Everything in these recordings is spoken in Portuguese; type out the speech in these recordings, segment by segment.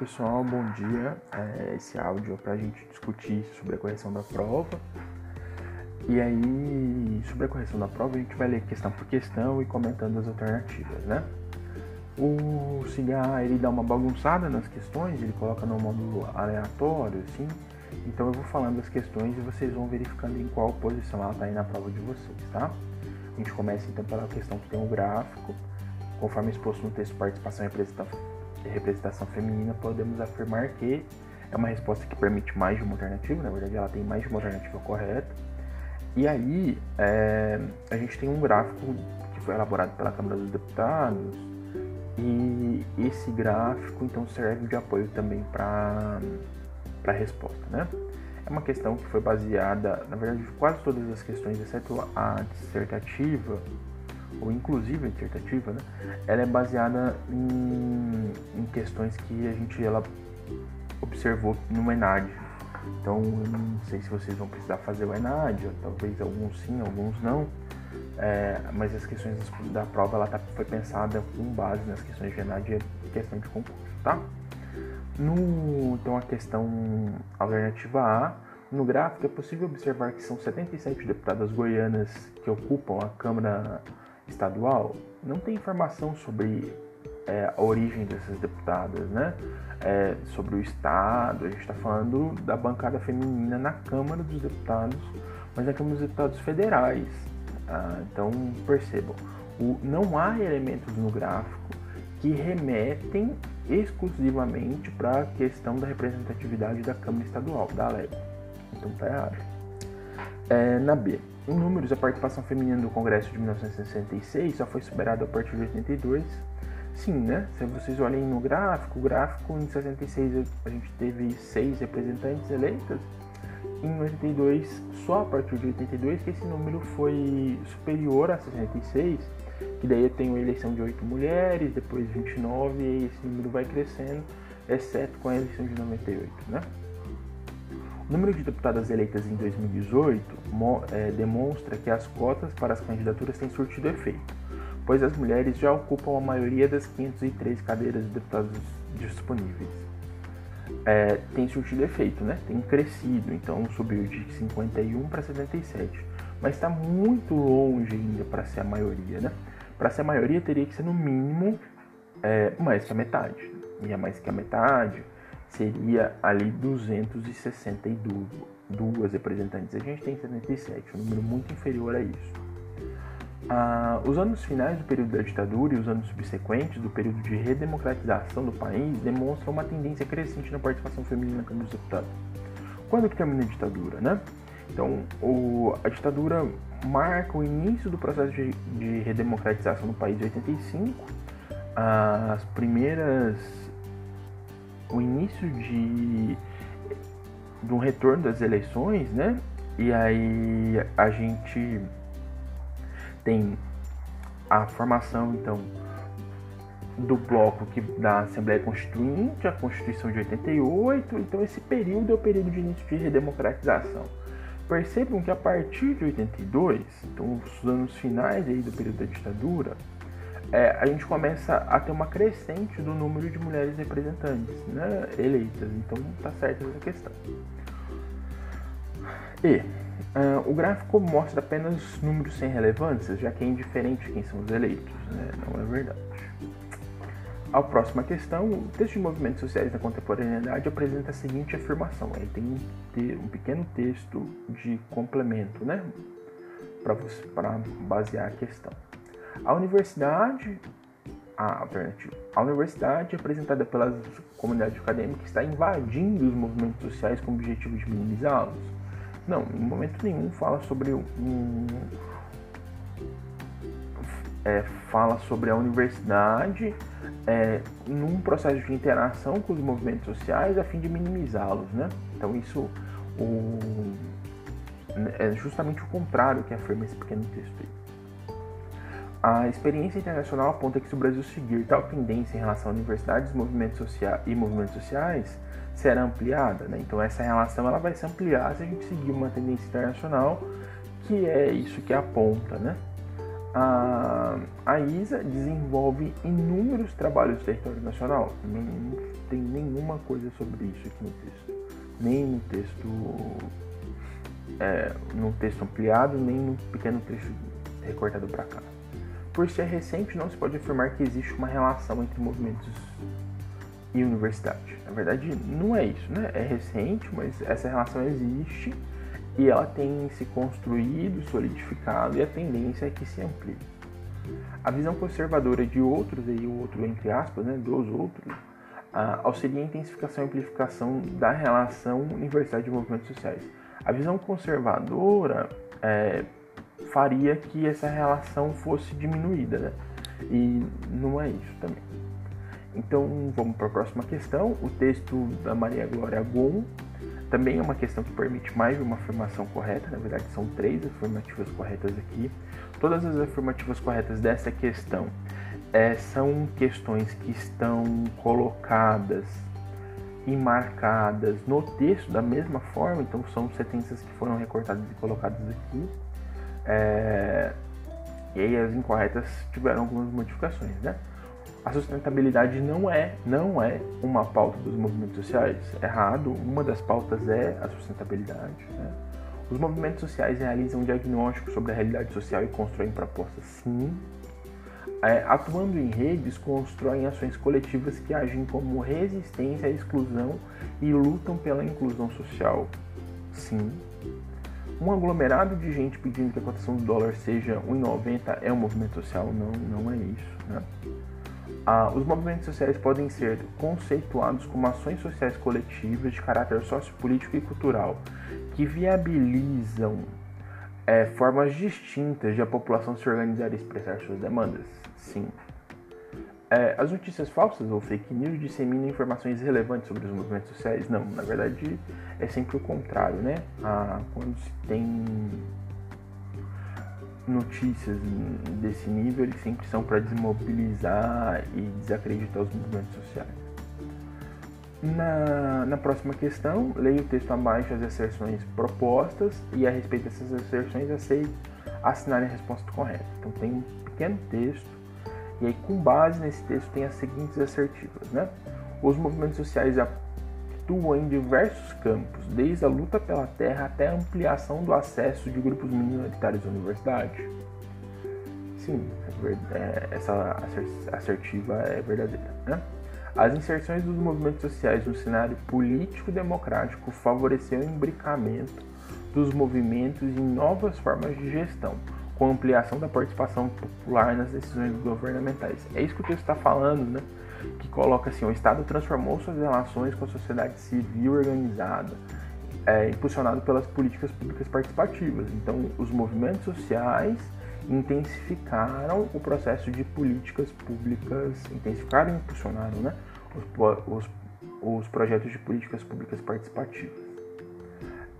pessoal, bom dia. É, esse áudio é para a gente discutir sobre a correção da prova. E aí, sobre a correção da prova, a gente vai ler questão por questão e comentando as alternativas, né? O CIGA, ele dá uma bagunçada nas questões, ele coloca no módulo aleatório, assim. Então eu vou falando as questões e vocês vão verificando em qual posição ela está aí na prova de vocês, tá? A gente começa então pela questão que tem um gráfico, conforme exposto no texto participação e representação representação feminina, podemos afirmar que é uma resposta que permite mais de uma alternativa, na verdade ela tem mais de uma alternativa correta. E aí é, a gente tem um gráfico que foi elaborado pela Câmara dos Deputados e esse gráfico então serve de apoio também para a resposta, né? É uma questão que foi baseada, na verdade, quase todas as questões, exceto a dissertativa, ou inclusive a dissertativa, né, ela é baseada em, em questões que a gente ela observou no ENAD. Então, eu não sei se vocês vão precisar fazer o ENAD, talvez alguns sim, alguns não. É, mas as questões da prova ela tá, foi pensada com base nas questões de ENAD e questão de concurso, tá? No, então, a questão alternativa A, no gráfico é possível observar que são 77 deputadas goianas que ocupam a Câmara estadual, não tem informação sobre é, a origem dessas deputadas, né? É, sobre o Estado, a gente está falando da bancada feminina na Câmara dos Deputados, mas na Câmara dos Deputados Federais. Ah, então percebam, o, não há elementos no gráfico que remetem exclusivamente para a questão da representatividade da Câmara Estadual, da Alego. Então tá errado. É, na B, em números, a participação feminina do Congresso de 1966 só foi superada a partir de 82. Sim, né? Se vocês olhem no gráfico, o gráfico em 66 a gente teve seis representantes eleitas. Em 82, só a partir de 82 que esse número foi superior a 66, que daí eu tenho a eleição de 8 mulheres, depois 29 e esse número vai crescendo, exceto com a eleição de 98, né? O número de deputadas eleitas em 2018 é, demonstra que as cotas para as candidaturas têm surtido efeito, pois as mulheres já ocupam a maioria das 503 cadeiras de deputados disponíveis. É, tem surtido efeito, né? Tem crescido, então subiu de 51 para 77, mas está muito longe ainda para ser a maioria, né? Para ser a maioria teria que ser no mínimo é, mais que a metade, e a mais que a metade seria ali 262 representantes. A gente tem 77, um número muito inferior a isso. Ah, os anos finais do período da ditadura e os anos subsequentes do período de redemocratização do país demonstram uma tendência crescente na participação feminina na Câmara dos Deputados. Quando que termina a ditadura, né? Então, o, a ditadura marca o início do processo de, de redemocratização no país em 85. As primeiras o início de, de um retorno das eleições, né? E aí a gente tem a formação, então, do bloco que da Assembleia Constituinte, a Constituição de 88, então esse período é o período de início de redemocratização. Percebam que a partir de 82, então os anos finais aí do período da ditadura, é, a gente começa a ter uma crescente do número de mulheres representantes né, eleitas. Então tá certa essa questão. E uh, o gráfico mostra apenas números sem relevância, já que é indiferente quem são os eleitos. Né? Não é verdade. A próxima questão, o texto de movimentos sociais da contemporaneidade apresenta a seguinte afirmação. Ele tem um, um pequeno texto de complemento, né? Para basear a questão. A universidade, a alternativa, a universidade apresentada pela comunidade acadêmica está invadindo os movimentos sociais com o objetivo de minimizá-los? Não, em momento nenhum fala sobre um é, fala sobre a universidade é, num processo de interação com os movimentos sociais a fim de minimizá-los, né? Então isso o, é justamente o contrário que afirma esse pequeno texto aí. A experiência internacional aponta que se o Brasil seguir tal tendência em relação a universidades movimentos e movimentos sociais, será ampliada. Né? Então essa relação ela vai se ampliar se a gente seguir uma tendência internacional, que é isso que aponta. Né? A a, ISA desenvolve inúmeros trabalhos do território nacional. Não tem nenhuma coisa sobre isso aqui no texto. Nem no texto, é, no texto ampliado, nem no pequeno trecho recortado para cá. Por ser recente, não se pode afirmar que existe uma relação entre movimentos e universidade. Na verdade, não é isso, né? É recente, mas essa relação existe e ela tem se construído, solidificado e a tendência é que se amplie. A visão conservadora de outros, e o outro entre aspas, né, dos outros, auxilia a intensificação e amplificação da relação universidade e movimentos sociais. A visão conservadora é, faria que essa relação fosse diminuída, né? E não é isso também. Então vamos para a próxima questão. O texto da Maria Glória Gon também é uma questão que permite mais de uma afirmação correta. Na verdade, são três afirmativas corretas aqui. Todas as afirmativas corretas dessa questão é, são questões que estão colocadas e marcadas no texto da mesma forma. Então são sentenças que foram recortadas e colocadas aqui. É, e aí as incorretas tiveram algumas modificações, né? A sustentabilidade não é, não é uma pauta dos movimentos sociais. Errado, uma das pautas é a sustentabilidade. Né? Os movimentos sociais realizam diagnósticos sobre a realidade social e constroem propostas, sim. É, atuando em redes, constroem ações coletivas que agem como resistência à exclusão e lutam pela inclusão social, sim. Um aglomerado de gente pedindo que a cotação do dólar seja 1,90 é um movimento social? Não, não é isso. Né? Ah, os movimentos sociais podem ser conceituados como ações sociais coletivas de caráter sociopolítico e cultural que viabilizam é, formas distintas de a população se organizar e expressar suas demandas. Sim. É, as notícias falsas ou fake news disseminam informações relevantes sobre os movimentos sociais? Não, na verdade é sempre o contrário, né? Ah, quando se tem notícias desse nível eles sempre são para desmobilizar e desacreditar os movimentos sociais. Na, na próxima questão, leia o texto abaixo as asserções propostas e a respeito dessas asserções aceite assinar a resposta correta. Então tem um pequeno texto e aí com base nesse texto tem as seguintes assertivas, né? Os movimentos sociais atua em diversos campos, desde a luta pela terra até a ampliação do acesso de grupos minoritários à universidade. Sim, é é, essa assertiva é verdadeira. Né? As inserções dos movimentos sociais no cenário político-democrático favoreceu o imbricamento dos movimentos em novas formas de gestão, com ampliação da participação popular nas decisões governamentais. É isso que o texto está falando, né? que coloca assim: o Estado transformou suas relações com a sociedade civil organizada, é, impulsionado pelas políticas públicas participativas. Então, os movimentos sociais intensificaram o processo de políticas públicas, intensificaram e impulsionaram né, os, os, os projetos de políticas públicas participativas.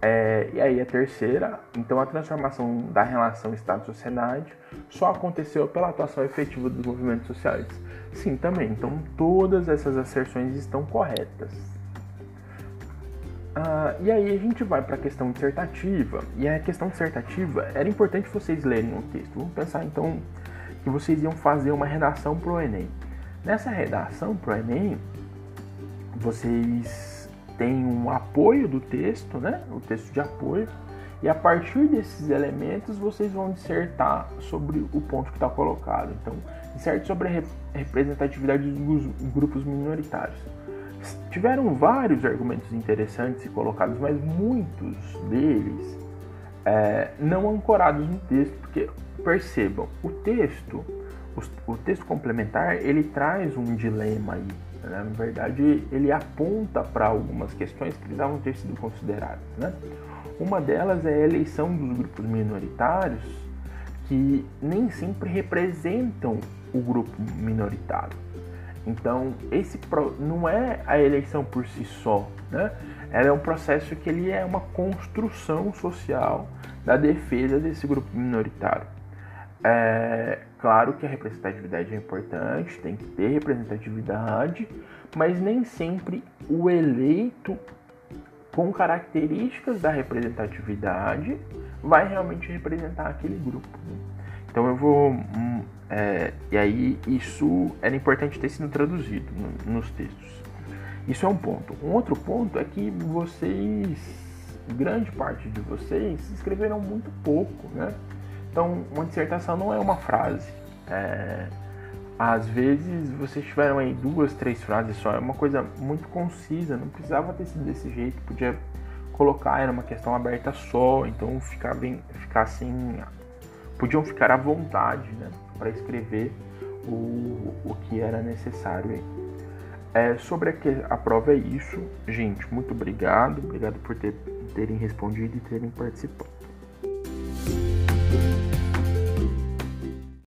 É, e aí a terceira, então a transformação da relação Estado-sociedade só aconteceu pela atuação efetiva dos movimentos sociais. Sim, também. Então todas essas asserções estão corretas. Ah, e aí a gente vai para a questão dissertativa. E a questão dissertativa era importante vocês lerem o texto. Vamos pensar então que vocês iam fazer uma redação para o Enem. Nessa redação para o Enem, vocês tem um apoio do texto, né? O texto de apoio. E a partir desses elementos vocês vão dissertar sobre o ponto que está colocado. Então, disserte sobre a representatividade dos grupos minoritários. Tiveram vários argumentos interessantes e colocados, mas muitos deles é, não ancorados no texto, porque percebam, o texto, o, o texto complementar, ele traz um dilema aí né? Na verdade, ele aponta para algumas questões que precisavam ter sido consideradas. Né? Uma delas é a eleição dos grupos minoritários, que nem sempre representam o grupo minoritário. Então, esse não é a eleição por si só, né? Ela é um processo que ele é uma construção social da defesa desse grupo minoritário. É, claro que a representatividade é importante, tem que ter representatividade, mas nem sempre o eleito com características da representatividade vai realmente representar aquele grupo. Então eu vou hum, é, e aí isso era importante ter sido traduzido no, nos textos. Isso é um ponto. Um outro ponto é que vocês, grande parte de vocês, escreveram muito pouco, né? Então, uma dissertação não é uma frase. É, às vezes vocês tiveram aí duas, três frases só, é uma coisa muito concisa, não precisava ter sido desse jeito, podia colocar, era uma questão aberta só, então ficar bem, ficar assim, podiam ficar à vontade, né, para escrever o, o que era necessário aí. É, sobre a, que, a prova é isso, gente, muito obrigado, obrigado por ter, terem respondido e terem participado.